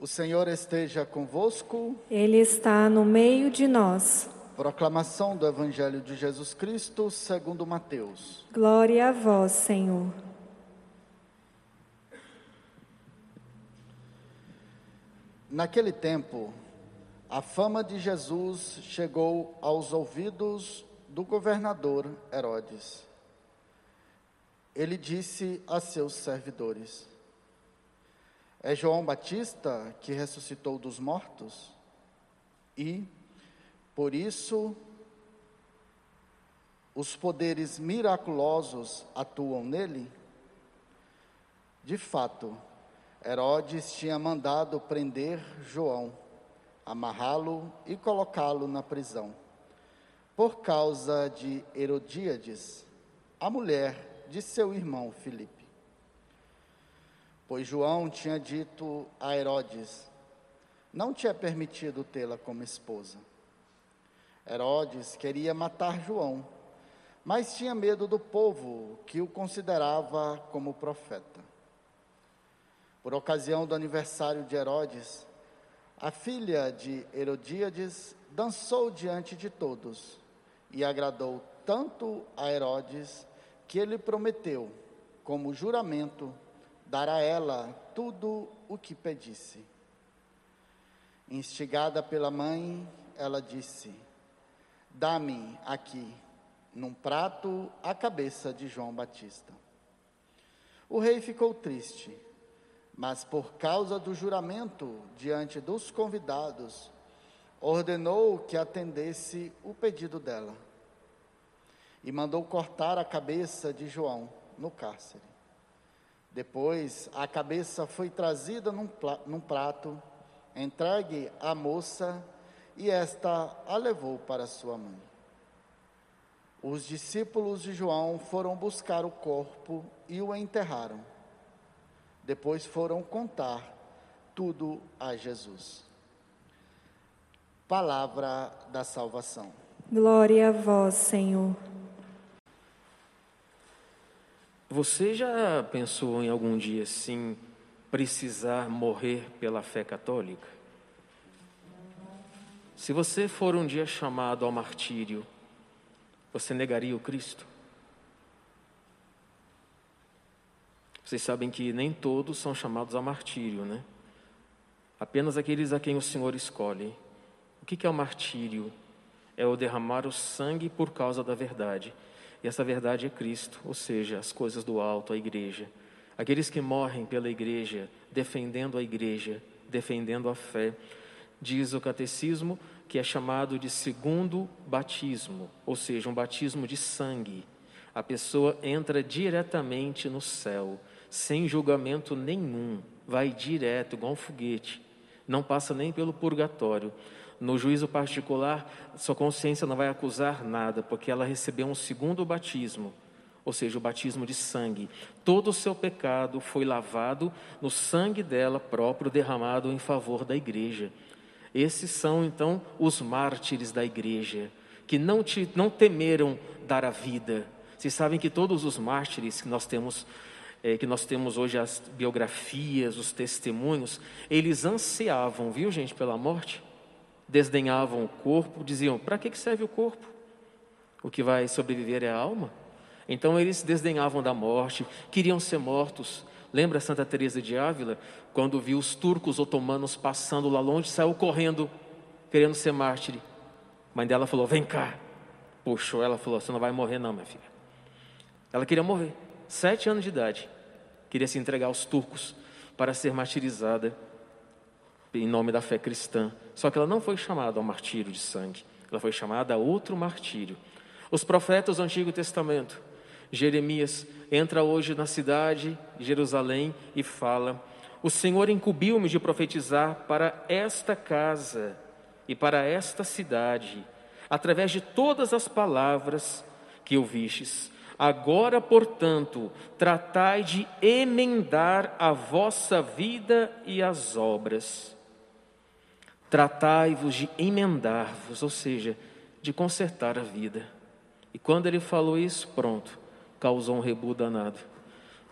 O Senhor esteja convosco. Ele está no meio de nós. Proclamação do Evangelho de Jesus Cristo, segundo Mateus. Glória a vós, Senhor. Naquele tempo, a fama de Jesus chegou aos ouvidos do governador Herodes. Ele disse a seus servidores: É João Batista que ressuscitou dos mortos? E, por isso, os poderes miraculosos atuam nele? De fato, Herodes tinha mandado prender João, amarrá-lo e colocá-lo na prisão, por causa de Herodíades, a mulher de seu irmão Filipe. Pois João tinha dito a Herodes: não tinha permitido tê-la como esposa. Herodes queria matar João, mas tinha medo do povo que o considerava como profeta. Por ocasião do aniversário de Herodes, a filha de Herodíades dançou diante de todos e agradou tanto a Herodes que ele prometeu, como juramento, dar a ela tudo o que pedisse. Instigada pela mãe, ela disse: Dá-me aqui, num prato, a cabeça de João Batista. O rei ficou triste mas por causa do juramento diante dos convidados, ordenou que atendesse o pedido dela e mandou cortar a cabeça de João no cárcere. Depois, a cabeça foi trazida num, prato, entregue à moça e esta a levou para sua mãe. Os discípulos de João foram buscar o corpo e o enterraram. Depois foram contar tudo a Jesus. Palavra da salvação. Glória a vós, Senhor. Você já pensou em algum dia sim precisar morrer pela fé católica? Se você for um dia chamado ao martírio, você negaria o Cristo? Vocês sabem que nem todos são chamados a martírio, né? Apenas aqueles a quem o Senhor escolhe. O que é o martírio? É o derramar o sangue por causa da verdade. E essa verdade é Cristo, ou seja, as coisas do alto, a igreja. Aqueles que morrem pela igreja, defendendo a igreja, defendendo a fé. Diz o catecismo que é chamado de segundo batismo, ou seja, um batismo de sangue. A pessoa entra diretamente no céu sem julgamento nenhum, vai direto, igual um foguete, não passa nem pelo purgatório. No juízo particular, sua consciência não vai acusar nada, porque ela recebeu um segundo batismo, ou seja, o batismo de sangue. Todo o seu pecado foi lavado no sangue dela próprio, derramado em favor da igreja. Esses são então os mártires da igreja, que não, te, não temeram dar a vida. Vocês sabem que todos os mártires que nós temos é, que nós temos hoje as biografias, os testemunhos, eles ansiavam, viu gente, pela morte, desdenhavam o corpo, diziam: para que serve o corpo? O que vai sobreviver é a alma. Então eles desdenhavam da morte, queriam ser mortos. Lembra Santa Teresa de Ávila, quando viu os turcos otomanos passando lá longe, saiu correndo, querendo ser mártir. Mãe dela falou: "Vem cá". Puxou ela, falou: "Você não vai morrer não, minha filha". Ela queria morrer sete anos de idade, queria se entregar aos turcos para ser martirizada em nome da fé cristã. Só que ela não foi chamada ao martírio de sangue, ela foi chamada a outro martírio. Os profetas do Antigo Testamento, Jeremias entra hoje na cidade de Jerusalém e fala: O Senhor incumbiu-me de profetizar para esta casa e para esta cidade, através de todas as palavras que ouvistes. Agora, portanto, tratai de emendar a vossa vida e as obras. Tratai-vos de emendar-vos, ou seja, de consertar a vida. E quando ele falou isso, pronto, causou um rebu danado.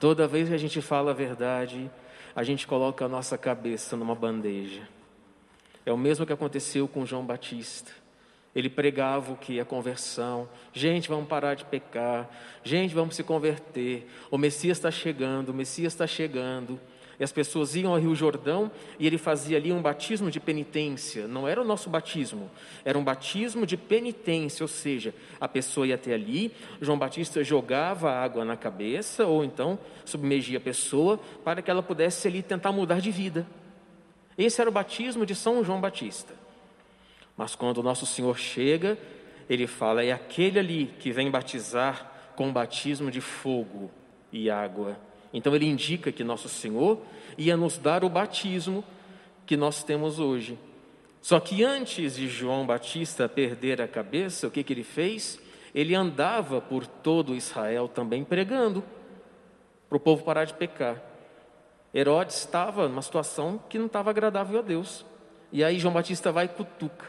Toda vez que a gente fala a verdade, a gente coloca a nossa cabeça numa bandeja. É o mesmo que aconteceu com João Batista. Ele pregava o que? A conversão. Gente, vamos parar de pecar. Gente, vamos se converter. O Messias está chegando, o Messias está chegando. E as pessoas iam ao Rio Jordão e ele fazia ali um batismo de penitência. Não era o nosso batismo, era um batismo de penitência, ou seja, a pessoa ia até ali, João Batista jogava água na cabeça ou então submergia a pessoa para que ela pudesse ali tentar mudar de vida. Esse era o batismo de São João Batista. Mas quando o nosso Senhor chega, ele fala: é aquele ali que vem batizar com batismo de fogo e água. Então ele indica que nosso Senhor ia nos dar o batismo que nós temos hoje. Só que antes de João Batista perder a cabeça, o que, que ele fez? Ele andava por todo Israel também pregando para o povo parar de pecar. Herodes estava numa situação que não estava agradável a Deus. E aí João Batista vai e cutuca.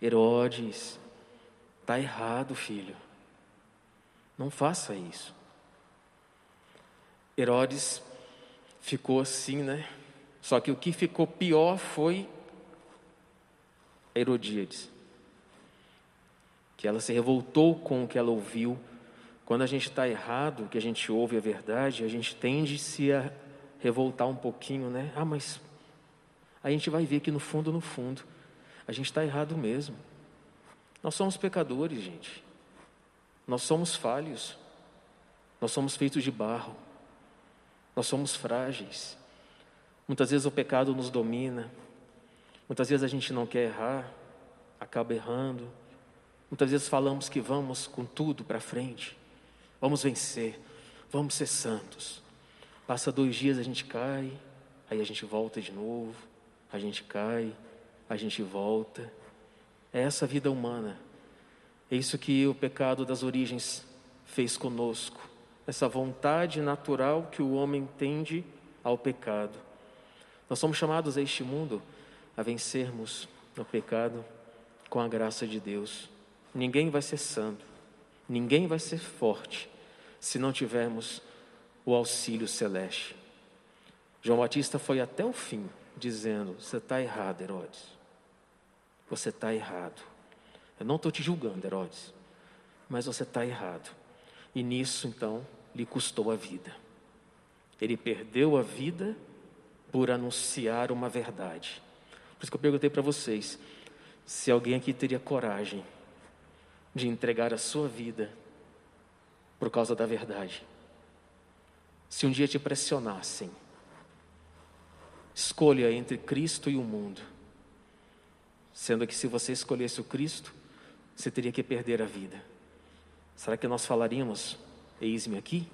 Herodes, está errado, filho. Não faça isso. Herodes ficou assim, né? Só que o que ficou pior foi Herodíades. Que ela se revoltou com o que ela ouviu. Quando a gente está errado, que a gente ouve a verdade, a gente tende se a revoltar um pouquinho, né? Ah, mas a gente vai ver que no fundo, no fundo, a gente está errado mesmo. Nós somos pecadores, gente. Nós somos falhos. Nós somos feitos de barro. Nós somos frágeis. Muitas vezes o pecado nos domina. Muitas vezes a gente não quer errar, acaba errando. Muitas vezes falamos que vamos com tudo para frente, vamos vencer, vamos ser santos. Passa dois dias a gente cai, aí a gente volta de novo, a gente cai, a gente volta. É essa vida humana. É isso que o pecado das origens fez conosco essa vontade natural que o homem tende ao pecado. Nós somos chamados a este mundo a vencermos o pecado com a graça de Deus. Ninguém vai ser santo, ninguém vai ser forte se não tivermos o auxílio celeste. João Batista foi até o fim dizendo: Você está errado, Herodes. Você está errado. Eu não estou te julgando, Herodes, mas você está errado. E nisso, então, lhe custou a vida. Ele perdeu a vida por anunciar uma verdade. Por isso que eu perguntei para vocês se alguém aqui teria coragem de entregar a sua vida por causa da verdade. Se um dia te pressionassem, escolha entre Cristo e o mundo. Sendo que se você escolhesse o Cristo, você teria que perder a vida. Será que nós falaríamos, eis-me aqui?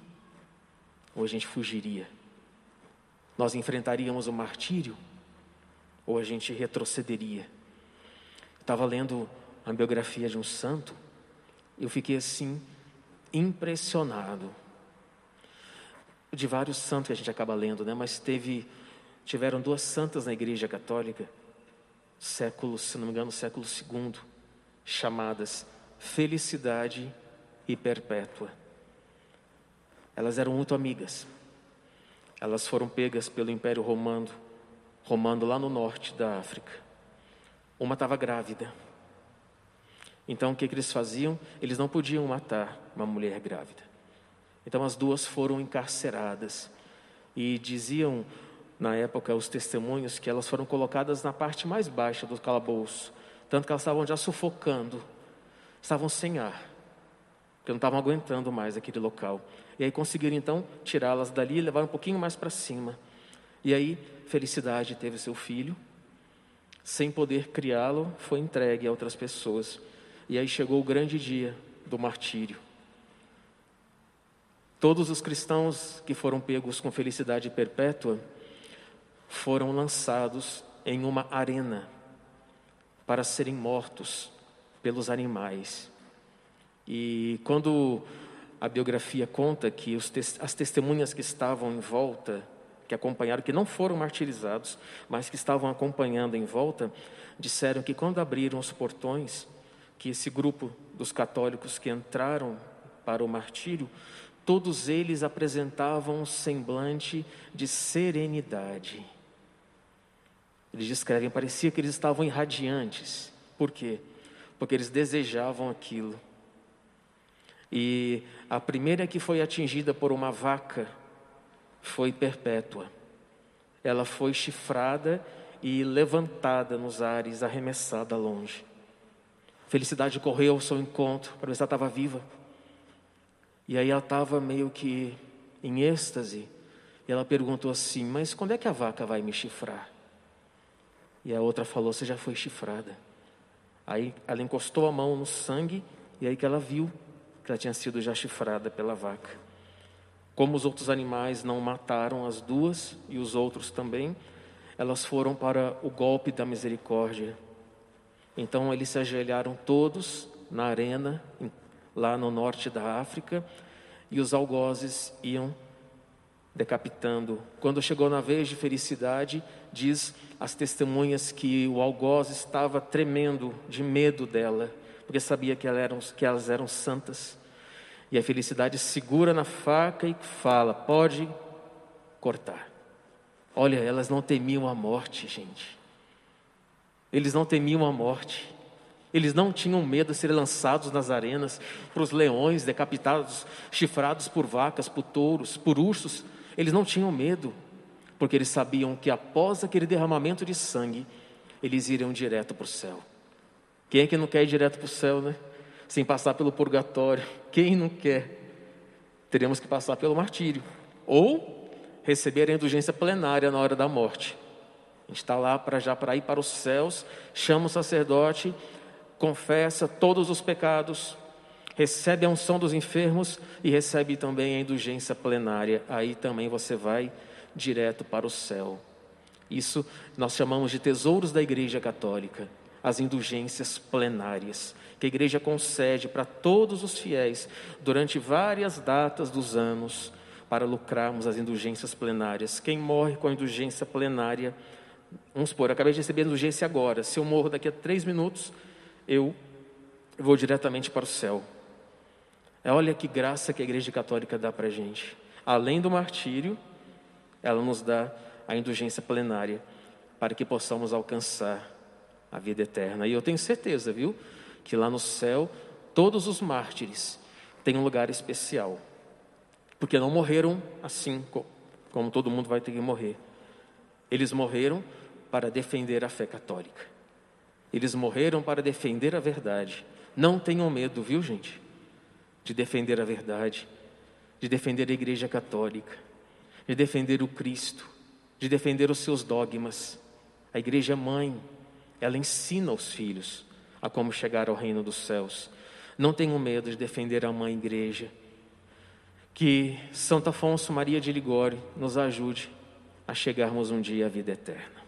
Ou a gente fugiria? Nós enfrentaríamos o martírio? Ou a gente retrocederia? Estava lendo a biografia de um santo, eu fiquei assim, impressionado. De vários santos que a gente acaba lendo, né? Mas teve, tiveram duas santas na Igreja Católica, século, se não me engano, século II, chamadas Felicidade e perpétua. Elas eram muito amigas. Elas foram pegas pelo Império Romano, romano lá no norte da África. Uma estava grávida. Então o que, que eles faziam? Eles não podiam matar uma mulher grávida. Então as duas foram encarceradas. E diziam na época os testemunhos que elas foram colocadas na parte mais baixa do calabouço, tanto que elas estavam já sufocando, estavam sem ar porque não estavam aguentando mais aquele local. E aí conseguiram então tirá-las dali e levar um pouquinho mais para cima. E aí, Felicidade teve seu filho, sem poder criá-lo, foi entregue a outras pessoas. E aí chegou o grande dia do martírio. Todos os cristãos que foram pegos com felicidade perpétua foram lançados em uma arena para serem mortos pelos animais. E quando a biografia conta que as testemunhas que estavam em volta, que acompanharam, que não foram martirizados, mas que estavam acompanhando em volta, disseram que quando abriram os portões, que esse grupo dos católicos que entraram para o martírio, todos eles apresentavam um semblante de serenidade. Eles descrevem, parecia que eles estavam irradiantes. Por quê? Porque eles desejavam aquilo. E a primeira que foi atingida por uma vaca foi perpétua. Ela foi chifrada e levantada nos ares, arremessada longe. Felicidade correu ao seu encontro para ver se ela estava viva. E aí ela estava meio que em êxtase. E ela perguntou assim: Mas quando é que a vaca vai me chifrar? E a outra falou: Você já foi chifrada. Aí ela encostou a mão no sangue e aí que ela viu ela tinha sido já chifrada pela vaca. Como os outros animais não mataram as duas e os outros também, elas foram para o golpe da misericórdia. Então eles se ajoelharam todos na arena, lá no norte da África, e os algozes iam decapitando. Quando chegou na vez de felicidade, diz as testemunhas que o algoz estava tremendo de medo dela, porque sabia que, eram, que elas eram santas. E a felicidade segura na faca e fala: pode cortar. Olha, elas não temiam a morte, gente. Eles não temiam a morte. Eles não tinham medo de serem lançados nas arenas para os leões, decapitados, chifrados por vacas, por touros, por ursos. Eles não tinham medo, porque eles sabiam que após aquele derramamento de sangue, eles iriam direto para o céu. Quem é que não quer ir direto para o céu, né? Sem passar pelo purgatório. Quem não quer? Teremos que passar pelo martírio. Ou receber a indulgência plenária na hora da morte. A gente está lá para já para ir para os céus, chama o sacerdote, confessa todos os pecados, recebe a unção dos enfermos e recebe também a indulgência plenária. Aí também você vai direto para o céu. Isso nós chamamos de tesouros da Igreja Católica, as indulgências plenárias, que a Igreja concede para todos os fiéis durante várias datas dos anos para lucrarmos as indulgências plenárias. Quem morre com a indulgência plenária Vamos supor, acabei de receber indulgência agora. Se eu morro daqui a três minutos, eu vou diretamente para o céu. É, olha que graça que a Igreja Católica dá para a gente. Além do martírio, ela nos dá a indulgência plenária para que possamos alcançar a vida eterna. E eu tenho certeza, viu, que lá no céu todos os mártires têm um lugar especial, porque não morreram assim como todo mundo vai ter que morrer. Eles morreram para defender a fé católica. Eles morreram para defender a verdade. Não tenham medo, viu, gente? De defender a verdade, de defender a Igreja Católica, de defender o Cristo, de defender os seus dogmas. A Igreja Mãe, ela ensina os filhos a como chegar ao reino dos céus. Não tenham medo de defender a Mãe Igreja. Que Santo Afonso Maria de Ligório nos ajude a chegarmos um dia à vida eterna.